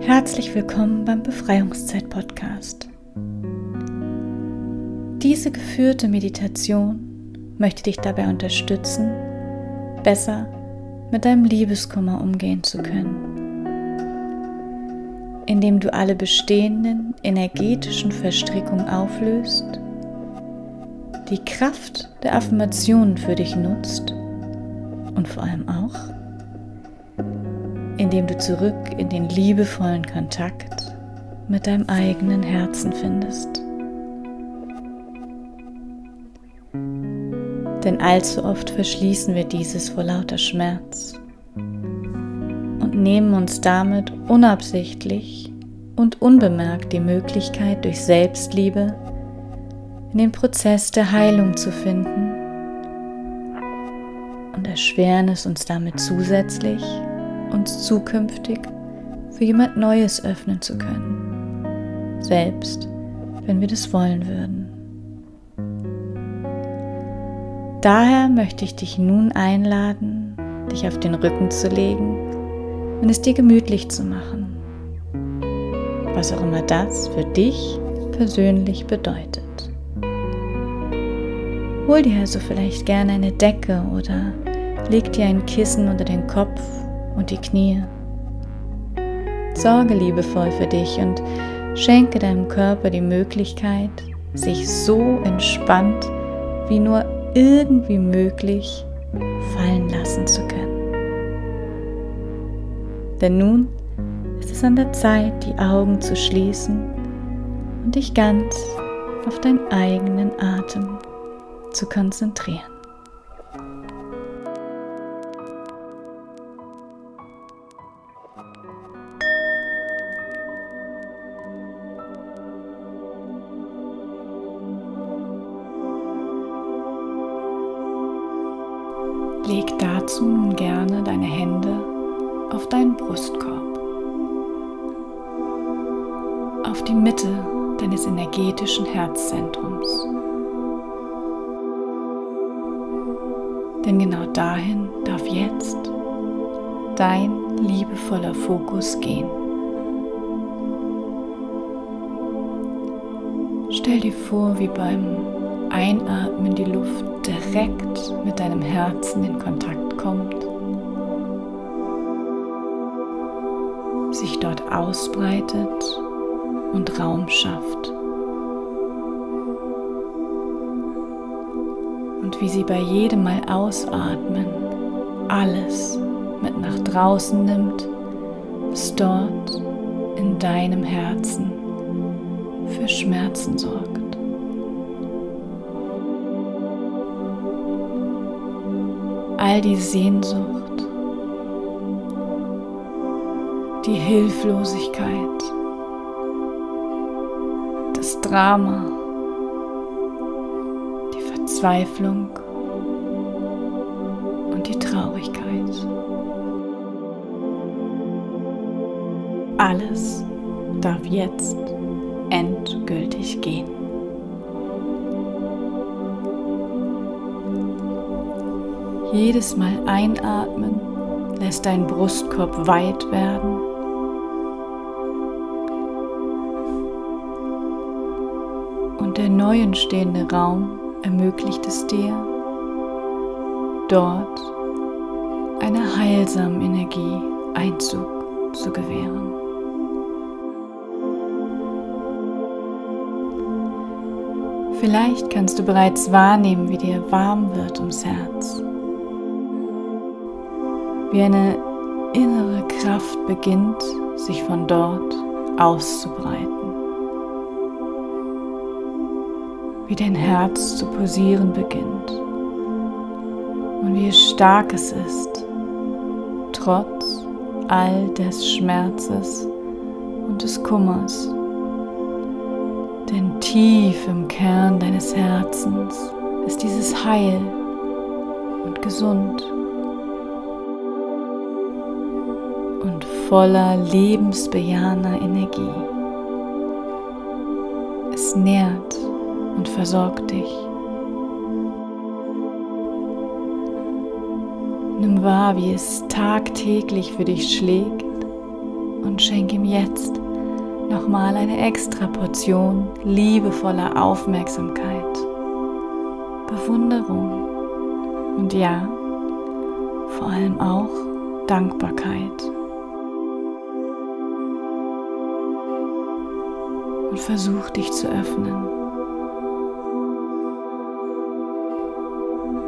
Herzlich willkommen beim Befreiungszeit-Podcast. Diese geführte Meditation möchte dich dabei unterstützen, besser mit deinem Liebeskummer umgehen zu können, indem du alle bestehenden energetischen Verstrickungen auflöst, die Kraft der Affirmationen für dich nutzt und vor allem auch, indem du zurück in den liebevollen Kontakt mit deinem eigenen Herzen findest. Denn allzu oft verschließen wir dieses vor lauter Schmerz und nehmen uns damit unabsichtlich und unbemerkt die Möglichkeit, durch Selbstliebe in den Prozess der Heilung zu finden und erschweren es uns damit zusätzlich, uns zukünftig für jemand Neues öffnen zu können, selbst wenn wir das wollen würden. Daher möchte ich dich nun einladen, dich auf den Rücken zu legen und es dir gemütlich zu machen, was auch immer das für dich persönlich bedeutet. Hol dir also vielleicht gerne eine Decke oder leg dir ein Kissen unter den Kopf und die Knie. Sorge liebevoll für dich und schenke deinem Körper die Möglichkeit, sich so entspannt wie nur irgendwie möglich fallen lassen zu können. Denn nun ist es an der Zeit, die Augen zu schließen und dich ganz auf deinen eigenen Atem zu konzentrieren. Denn genau dahin darf jetzt dein liebevoller Fokus gehen. Stell dir vor, wie beim Einatmen die Luft direkt mit deinem Herzen in Kontakt kommt, sich dort ausbreitet und Raum schafft. Wie sie bei jedem Mal ausatmen alles mit nach draußen nimmt, bis dort in deinem Herzen für Schmerzen sorgt. all die Sehnsucht, die Hilflosigkeit, das Drama, Verzweiflung und die Traurigkeit. Alles darf jetzt endgültig gehen. Jedes Mal einatmen lässt dein Brustkorb weit werden. Und der neu entstehende Raum ermöglicht es dir, dort einer heilsamen Energie Einzug zu gewähren. Vielleicht kannst du bereits wahrnehmen, wie dir warm wird ums Herz wie eine innere Kraft beginnt, sich von dort auszubreiten. Wie dein Herz zu pulsieren beginnt und wie stark es ist, trotz all des Schmerzes und des Kummers. Denn tief im Kern deines Herzens ist dieses heil und gesund. und voller lebensbejahender Energie. Es nährt und versorgt dich. Nimm wahr, wie es tagtäglich für dich schlägt und schenk ihm jetzt nochmal eine extra Portion liebevoller Aufmerksamkeit, Bewunderung und ja, vor allem auch Dankbarkeit. Und versuch dich zu öffnen.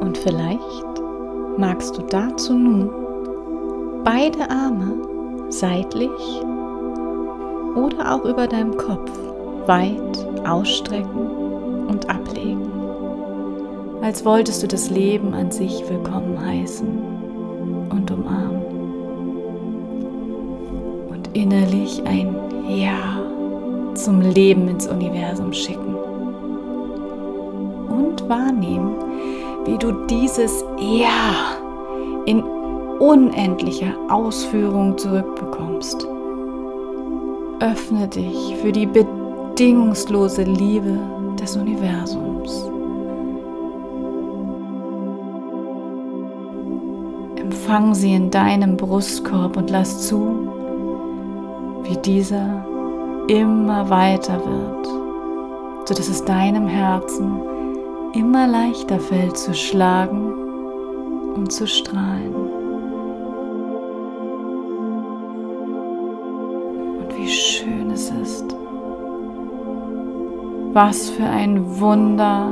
Und vielleicht magst du dazu nun beide Arme seitlich oder auch über deinem Kopf weit ausstrecken und ablegen, als wolltest du das Leben an sich willkommen heißen und umarmen. Und innerlich ein Ja zum Leben ins Universum schicken. Und wahrnehmen, wie du dieses Ja in unendlicher Ausführung zurückbekommst öffne dich für die bedingungslose Liebe des Universums. Empfang sie in deinem Brustkorb und lass zu, wie dieser immer weiter wird, sodass es deinem Herzen immer leichter fällt zu schlagen und zu strahlen. Was für ein wunder,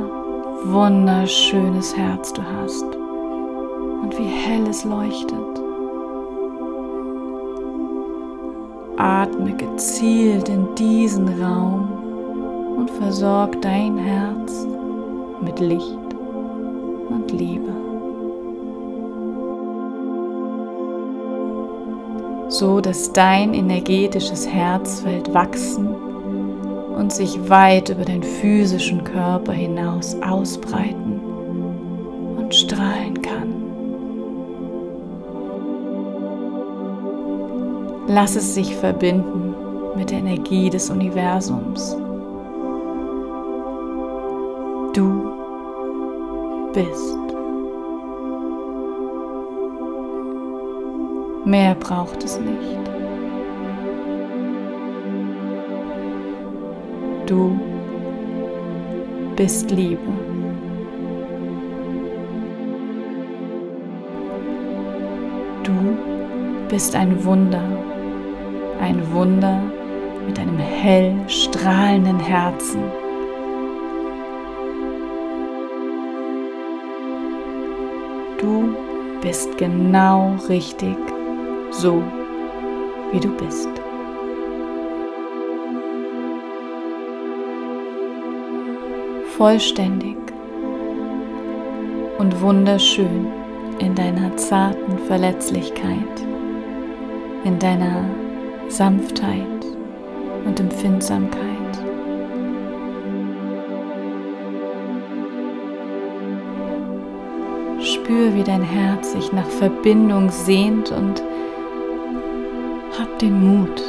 wunderschönes Herz du hast und wie hell es leuchtet. Atme gezielt in diesen Raum und versorg dein Herz mit Licht und Liebe. So dass dein energetisches Herzfeld wachsen und sich weit über den physischen Körper hinaus ausbreiten und strahlen kann. Lass es sich verbinden mit der Energie des Universums. Du bist. Mehr braucht es nicht. Du bist Liebe. Du bist ein Wunder, ein Wunder mit einem hell strahlenden Herzen. Bist genau richtig, so wie du bist. vollständig und wunderschön in deiner zarten Verletzlichkeit, in deiner Sanftheit und Empfindsamkeit. Spür, wie dein Herz sich nach Verbindung sehnt und hab den Mut,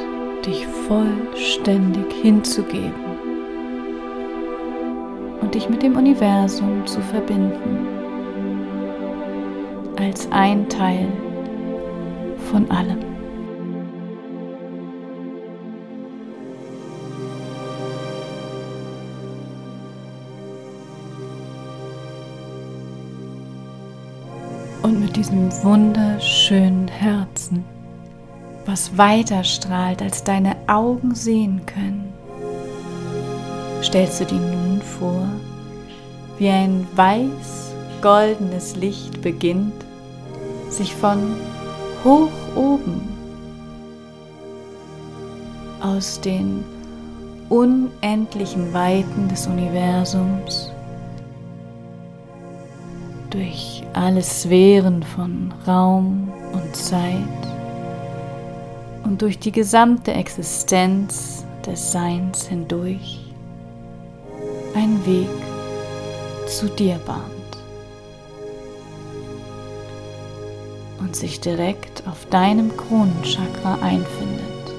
dich vollständig hinzugeben und dich mit dem Universum zu verbinden als ein Teil von allem. Diesem wunderschönen Herzen, was weiter strahlt, als deine Augen sehen können, stellst du dir nun vor, wie ein weiß-goldenes Licht beginnt, sich von hoch oben aus den unendlichen Weiten des Universums durch alle Sphären von Raum und Zeit und durch die gesamte Existenz des Seins hindurch einen Weg zu dir bahnt und sich direkt auf deinem Kronenchakra einfindet,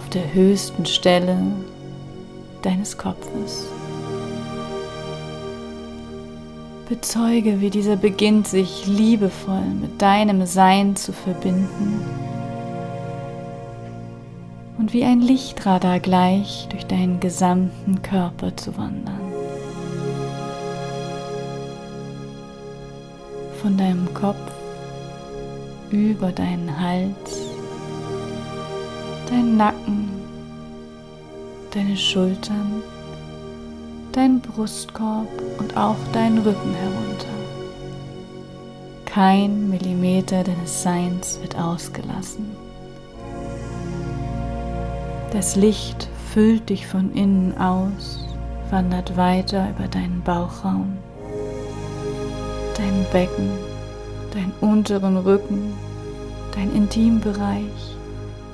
auf der höchsten Stelle deines Kopfes. Bezeuge, wie dieser beginnt, sich liebevoll mit deinem Sein zu verbinden und wie ein Lichtradar gleich durch deinen gesamten Körper zu wandern. Von deinem Kopf über deinen Hals, deinen Nacken, deine Schultern, deinen Brustkorb und auch deinen Rücken herunter. Kein Millimeter deines Seins wird ausgelassen. Das Licht füllt dich von innen aus, wandert weiter über deinen Bauchraum, dein Becken, deinen unteren Rücken, dein Intimbereich,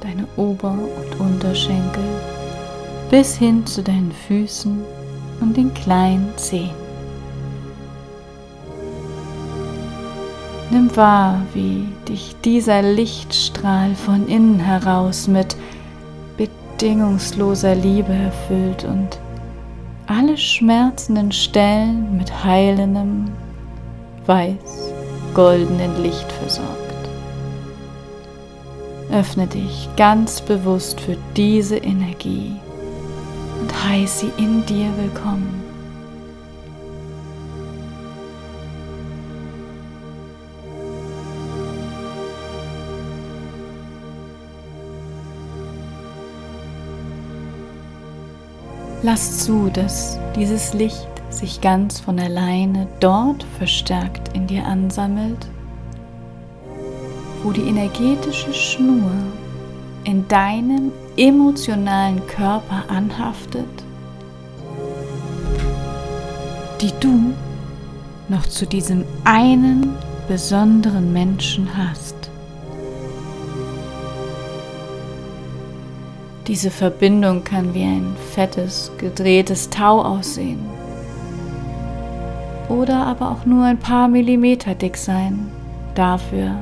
deine Ober- und Unterschenkel bis hin zu deinen Füßen und den kleinen Zehen. Nimm wahr, wie dich dieser Lichtstrahl von innen heraus mit bedingungsloser Liebe erfüllt und alle schmerzenden Stellen mit heilendem, weiß, goldenen Licht versorgt. Öffne dich ganz bewusst für diese Energie und heiß sie in dir willkommen. Lass zu, dass dieses Licht sich ganz von alleine dort verstärkt in dir ansammelt, wo die energetische Schnur in deinem emotionalen Körper anhaftet, die du noch zu diesem einen besonderen Menschen hast. Diese Verbindung kann wie ein fettes, gedrehtes Tau aussehen. Oder aber auch nur ein paar Millimeter dick sein, dafür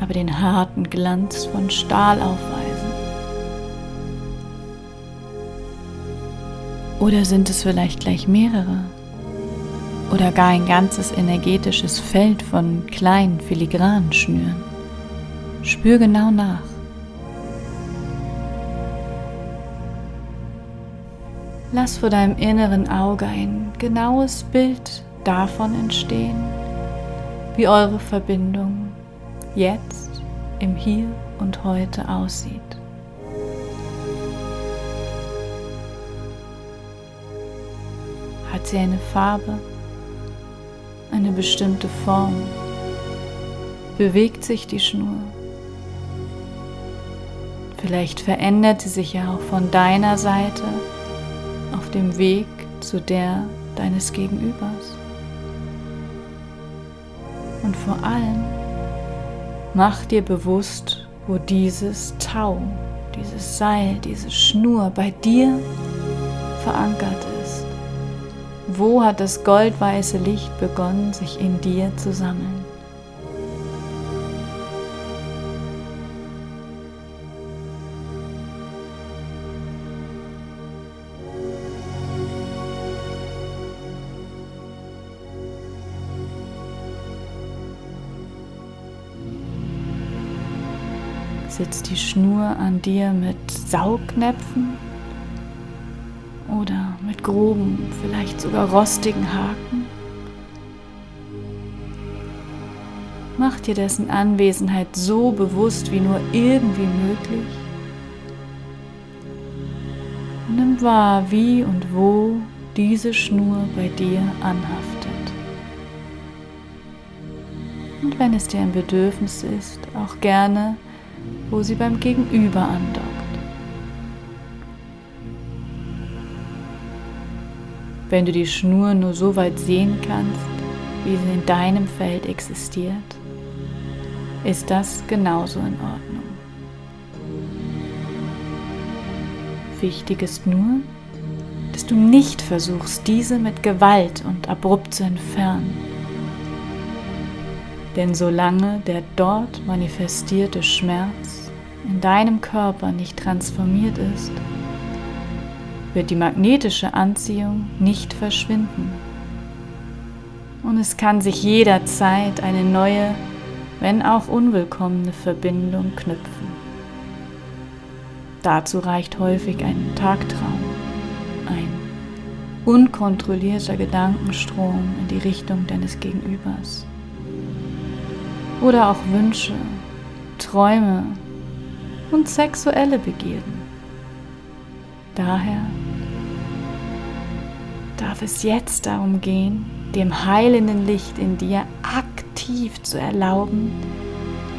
aber den harten Glanz von Stahl aufweisen. Oder sind es vielleicht gleich mehrere? Oder gar ein ganzes energetisches Feld von kleinen filigranen Schnüren? Spür genau nach. Lass vor deinem inneren Auge ein genaues Bild davon entstehen, wie eure Verbindung jetzt im Hier und heute aussieht. Sie eine Farbe, eine bestimmte Form? Bewegt sich die Schnur? Vielleicht verändert sie sich ja auch von deiner Seite auf dem Weg zu der deines Gegenübers. Und vor allem mach dir bewusst, wo dieses Tau, dieses Seil, diese Schnur bei dir verankert ist. Wo hat das goldweiße Licht begonnen, sich in dir zu sammeln? Sitzt die Schnur an dir mit Saugnäpfen oder mit groben, vielleicht sogar rostigen Haken? Mach dir dessen Anwesenheit so bewusst wie nur irgendwie möglich. Und nimm wahr, wie und wo diese Schnur bei dir anhaftet. Und wenn es dir ein Bedürfnis ist, auch gerne wo sie beim Gegenüber andockt. Wenn du die Schnur nur so weit sehen kannst, wie sie in deinem Feld existiert, ist das genauso in Ordnung. Wichtig ist nur, dass du nicht versuchst, diese mit Gewalt und abrupt zu entfernen denn solange der dort manifestierte Schmerz in deinem Körper nicht transformiert ist, wird die magnetische Anziehung nicht verschwinden. Und es kann sich jederzeit eine neue, wenn auch unwillkommene Verbindung knüpfen. Dazu reicht häufig ein Tagtraum, ein unkontrollierter Gedankenstrom in die Richtung deines Gegenübers. Oder auch Wünsche, Träume und sexuelle Begierden. Daher darf es jetzt darum gehen, dem heilenden Licht in dir aktiv zu erlauben,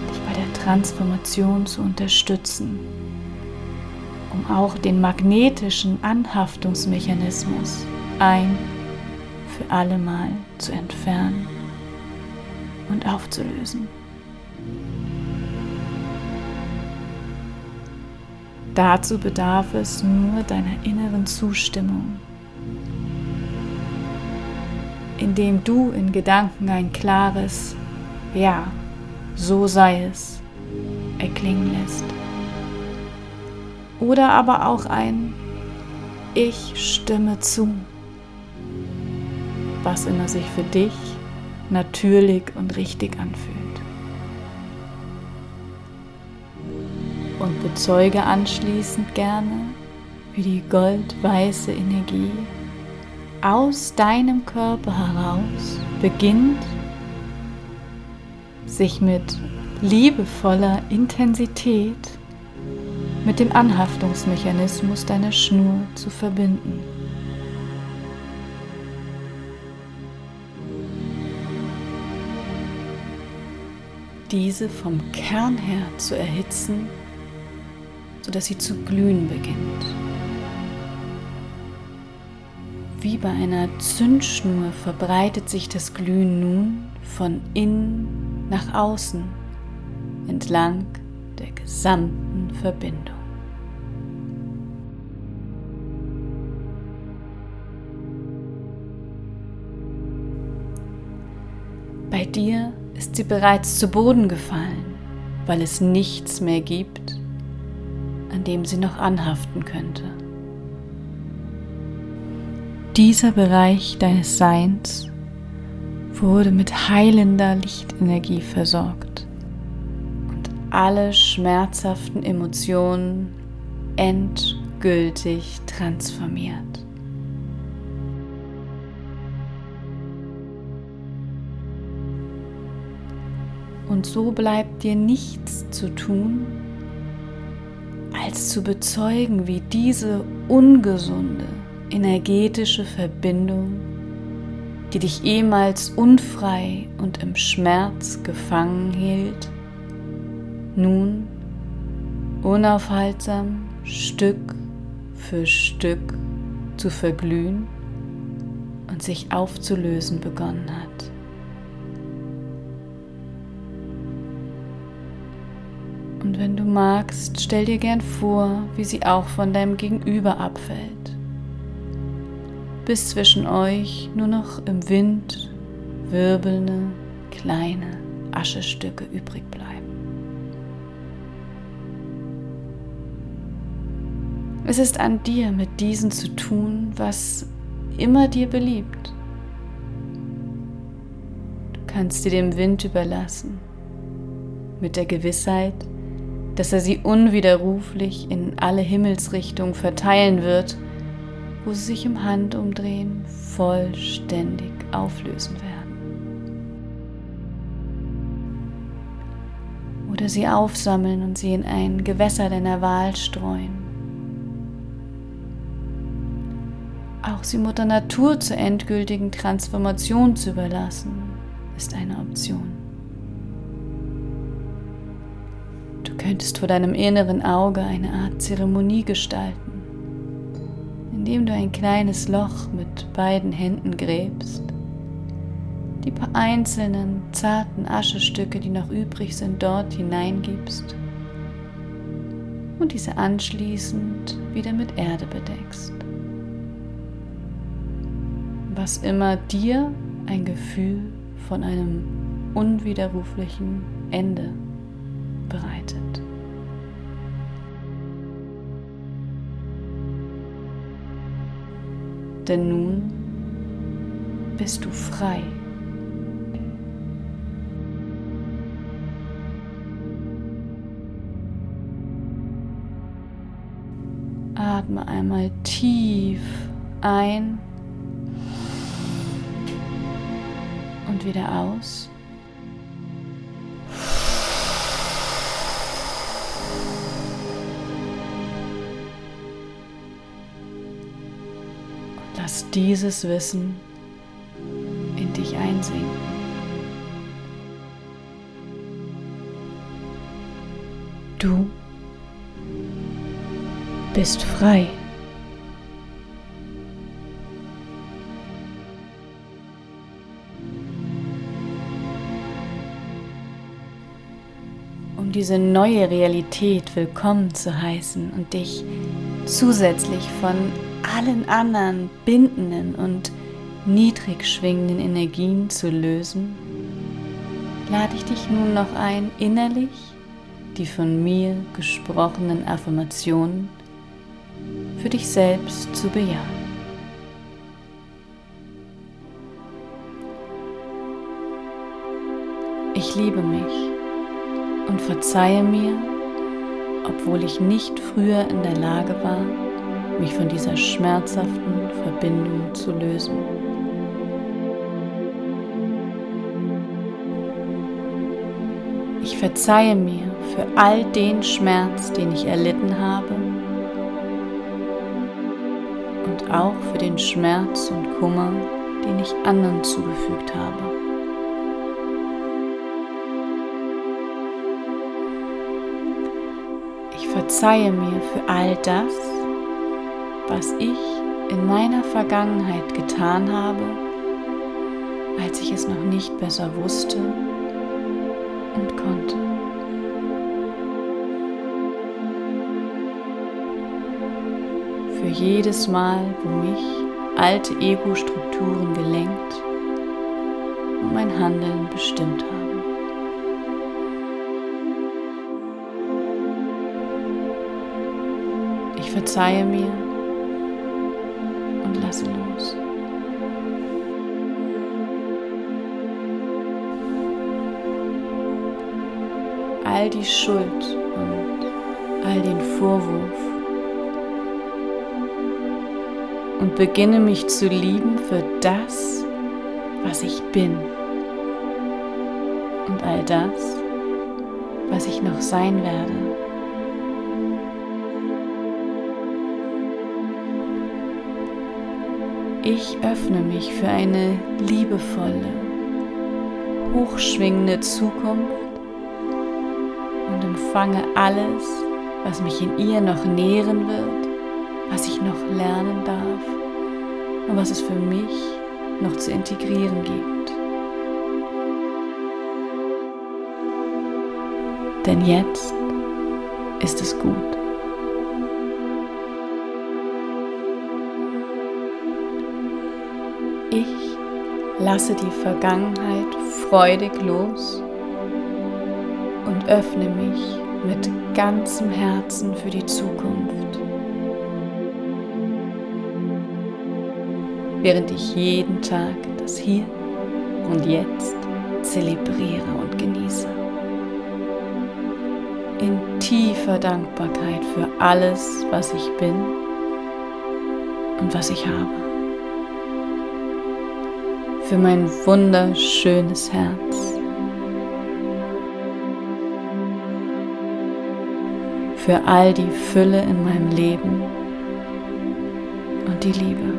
dich bei der Transformation zu unterstützen um auch den magnetischen Anhaftungsmechanismus ein für alle Mal zu entfernen und aufzulösen. Dazu bedarf es nur deiner inneren Zustimmung, indem du in Gedanken ein klares Ja, so sei es erklingen lässt oder aber auch ein Ich stimme zu, was immer sich für dich natürlich und richtig anfühlt. Und bezeuge anschließend gerne, wie die goldweiße Energie aus deinem Körper heraus beginnt, sich mit liebevoller Intensität mit dem Anhaftungsmechanismus deiner Schnur zu verbinden. Diese vom Kern her zu erhitzen, sodass sie zu glühen beginnt. Wie bei einer Zündschnur verbreitet sich das Glühen nun von innen nach außen entlang der gesamten Verbindung. Bei dir ist sie bereits zu Boden gefallen, weil es nichts mehr gibt, an dem sie noch anhaften könnte. Dieser Bereich deines Seins wurde mit heilender Lichtenergie versorgt alle schmerzhaften Emotionen endgültig transformiert. Und so bleibt dir nichts zu tun, als zu bezeugen, wie diese ungesunde energetische Verbindung, die dich ehemals unfrei und im Schmerz gefangen hielt, nun unaufhaltsam Stück für Stück zu verglühen und sich aufzulösen begonnen hat. Und wenn du magst, stell dir gern vor, wie sie auch von deinem Gegenüber abfällt, bis zwischen euch nur noch im Wind wirbelnde kleine Aschestücke übrig bleiben. Es ist an dir, mit diesen zu tun, was immer dir beliebt. Du kannst dir dem Wind überlassen, mit der Gewissheit, dass er sie unwiderruflich in alle Himmelsrichtungen verteilen wird, wo sie sich im Handumdrehen vollständig auflösen werden. Oder sie aufsammeln und sie in ein Gewässer deiner Wahl streuen Auch sie Mutter Natur zur endgültigen Transformation zu überlassen, ist eine Option. Du könntest vor deinem inneren Auge eine Art Zeremonie gestalten, indem du ein kleines Loch mit beiden Händen gräbst, die paar einzelnen zarten Aschestücke, die noch übrig sind, dort hineingibst und diese anschließend wieder mit Erde bedeckst was immer dir ein Gefühl von einem unwiderruflichen Ende bereitet. Denn nun bist du frei. atme einmal tief ein und wieder aus. Lass dieses Wissen in dich einsinken. Du bist frei. Um diese neue Realität willkommen zu heißen und dich zusätzlich von allen anderen bindenden und niedrig schwingenden Energien zu lösen, lade ich dich nun noch ein, innerlich die von mir gesprochenen Affirmationen für dich selbst zu bejahen. Ich liebe mich und verzeihe mir, obwohl ich nicht früher in der Lage war, mich von dieser schmerzhaften Verbindung zu lösen. Ich verzeihe mir für all den Schmerz, den ich erlitten habe und auch für den Schmerz und Kummer, den ich anderen zugefügt habe. Ich verzeihe mir für all das, was ich in meiner Vergangenheit getan habe, als ich es noch nicht besser wusste und konnte. Für jedes Mal, wo mich alte Ego-Strukturen gelenkt und mein Handeln bestimmt haben. Ich verzeihe mir und lasse los. All die Schuld und all den Vorwurf und beginne mich zu lieben für das, was ich bin und all das, was ich noch sein werde. Ich öffne mich für eine liebevolle, hochschwingende Zukunft und empfange alles, was mich in ihr noch nähren wird, was ich noch lernen darf und was es für mich noch zu integrieren gibt. Denn jetzt ist es gut. Lasse die Vergangenheit freudig los und öffne mich mit ganzem Herzen für die Zukunft. Während ich jeden Tag das Hier und Jetzt zelebriere und genieße. In tiefer Dankbarkeit für alles, was ich bin und was ich habe für mein wunderschönes Herz, für all die Fülle in meinem Leben und die Liebe.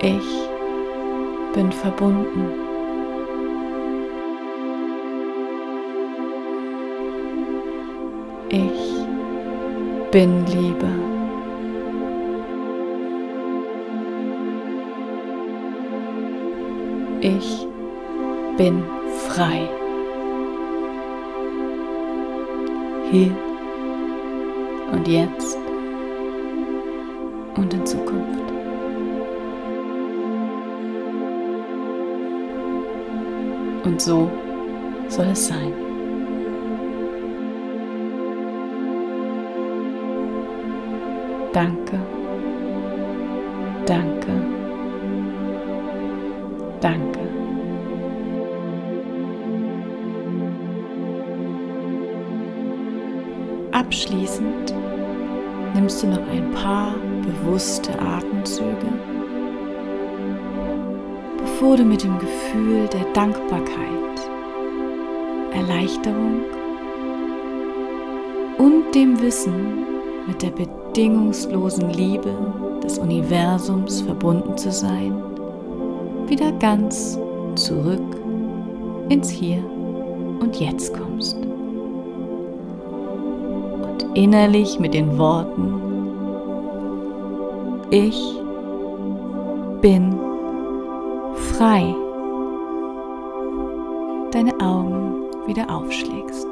Ich bin verbunden. Ich bin Liebe. Ich bin frei. Hier und jetzt und in Zukunft. Und so soll es sein. Danke, danke. Abschließend nimmst du noch ein paar bewusste Atemzüge, bevor du mit dem Gefühl der Dankbarkeit, Erleichterung und dem Wissen mit der bedingungslosen Liebe des Universums verbunden zu sein, wieder ganz zurück ins Hier und Jetzt kommst. Und innerlich mit den Worten, ich bin frei, deine Augen wieder aufschlägst.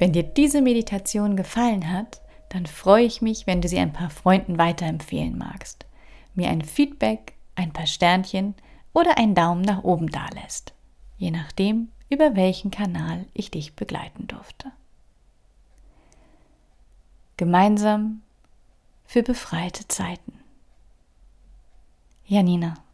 Wenn dir diese Meditation gefallen hat, dann freue ich mich, wenn du sie ein paar Freunden weiterempfehlen magst, mir ein Feedback, ein paar Sternchen oder einen Daumen nach oben dalässt, je nachdem, über welchen Kanal ich dich begleiten durfte. Gemeinsam für befreite Zeiten. Janina